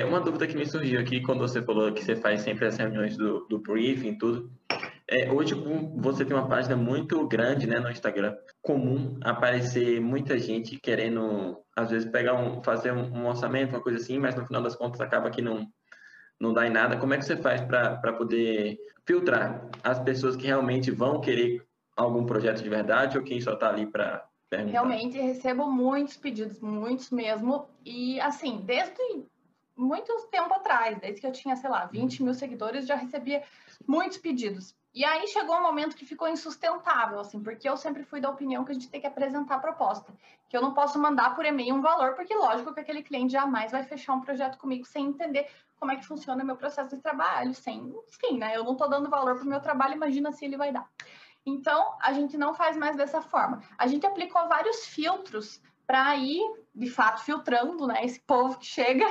É, uma dúvida que me surgiu aqui quando você falou que você faz sempre as reuniões do, do briefing tudo. É, hoje você tem uma página muito grande né, no Instagram. Comum aparecer muita gente querendo, às vezes, pegar um, fazer um, um orçamento, uma coisa assim, mas no final das contas acaba que não, não dá em nada. Como é que você faz para poder filtrar as pessoas que realmente vão querer algum projeto de verdade ou quem só está ali para? Realmente recebo muitos pedidos, muitos mesmo. E assim, desde muito tempo atrás, desde que eu tinha, sei lá, 20 mil seguidores, já recebia muitos pedidos. E aí chegou um momento que ficou insustentável, assim, porque eu sempre fui da opinião que a gente tem que apresentar a proposta, que eu não posso mandar por e-mail um valor, porque lógico que aquele cliente jamais vai fechar um projeto comigo sem entender como é que funciona o meu processo de trabalho, sem, enfim, né? Eu não estou dando valor para o meu trabalho, imagina se ele vai dar. Então, a gente não faz mais dessa forma. A gente aplicou vários filtros para ir, de fato, filtrando, né, esse povo que chega.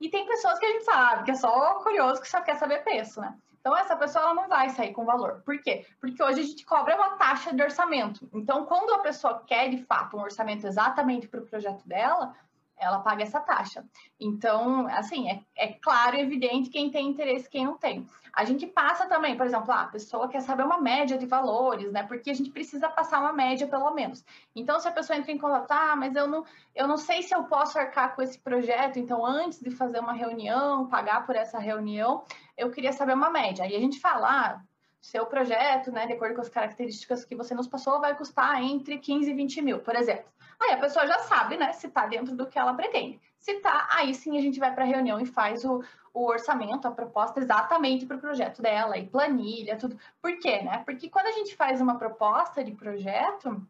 E tem pessoas que a gente sabe que é só curioso que só quer saber preço, né? Então, essa pessoa ela não vai sair com valor. Por quê? Porque hoje a gente cobra uma taxa de orçamento. Então, quando a pessoa quer, de fato, um orçamento exatamente para o projeto dela, ela paga essa taxa. Então, assim, é, é claro e evidente quem tem interesse e quem não tem. A gente passa também, por exemplo, ah, a pessoa quer saber uma média de valores, né? Porque a gente precisa passar uma média, pelo menos. Então, se a pessoa entra em contato, ah, mas eu não, eu não sei se eu posso arcar com esse projeto, então, antes de fazer uma reunião, pagar por essa reunião, eu queria saber uma média. Aí a gente fala, ah, seu projeto, né, de acordo com as características que você nos passou, vai custar entre 15 e 20 mil, por exemplo. Aí a pessoa já sabe, né, se está dentro do que ela pretende. Se está, aí sim a gente vai para a reunião e faz o, o orçamento, a proposta exatamente para o projeto dela, e planilha, tudo. Por quê, né? Porque quando a gente faz uma proposta de projeto,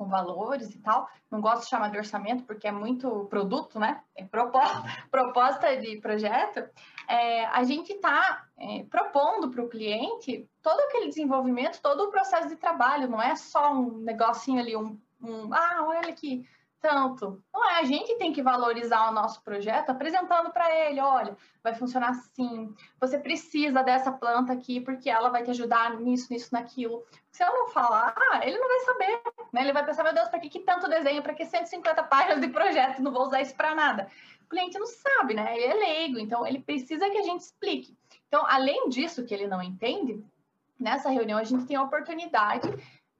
com valores e tal. Não gosto de chamar de orçamento porque é muito produto, né? É proposta, proposta de projeto. É, a gente está é, propondo para o cliente todo aquele desenvolvimento, todo o processo de trabalho, não é só um negocinho ali, um, um ah, olha aqui, tanto. Não é, a gente tem que valorizar o nosso projeto apresentando para ele, olha, vai funcionar assim, você precisa dessa planta aqui porque ela vai te ajudar nisso, nisso, naquilo. Se eu não falar, ele não vai saber, né? Ele vai pensar, meu Deus, para que, que tanto desenho, para que 150 páginas de projeto, não vou usar isso para nada. O cliente não sabe, né? Ele é leigo, então ele precisa que a gente explique. Então, além disso que ele não entende, nessa reunião a gente tem a oportunidade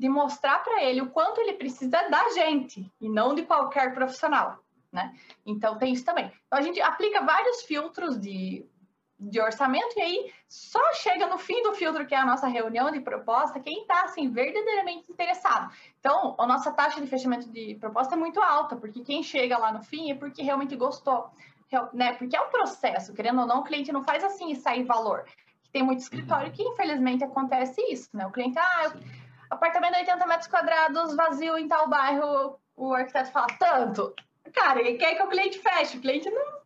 de mostrar para ele o quanto ele precisa da gente e não de qualquer profissional, né? Então tem isso também. Então a gente aplica vários filtros de, de orçamento e aí só chega no fim do filtro que é a nossa reunião de proposta quem está assim verdadeiramente interessado. Então a nossa taxa de fechamento de proposta é muito alta porque quem chega lá no fim é porque realmente gostou, né? Porque é um processo, querendo ou não, o cliente não faz assim e sai valor. Tem muito escritório que infelizmente acontece isso, né? O cliente, ah, eu apartamento de 80 metros quadrados, vazio em tal bairro, o arquiteto fala tanto. Cara, ele quer que o cliente feche, o cliente não.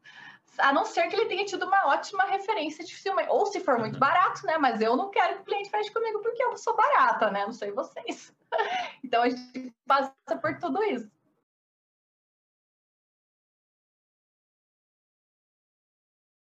A não ser que ele tenha tido uma ótima referência de filme. Ou se for muito barato, né? Mas eu não quero que o cliente feche comigo porque eu sou barata, né? Não sei vocês. Então a gente passa por tudo isso.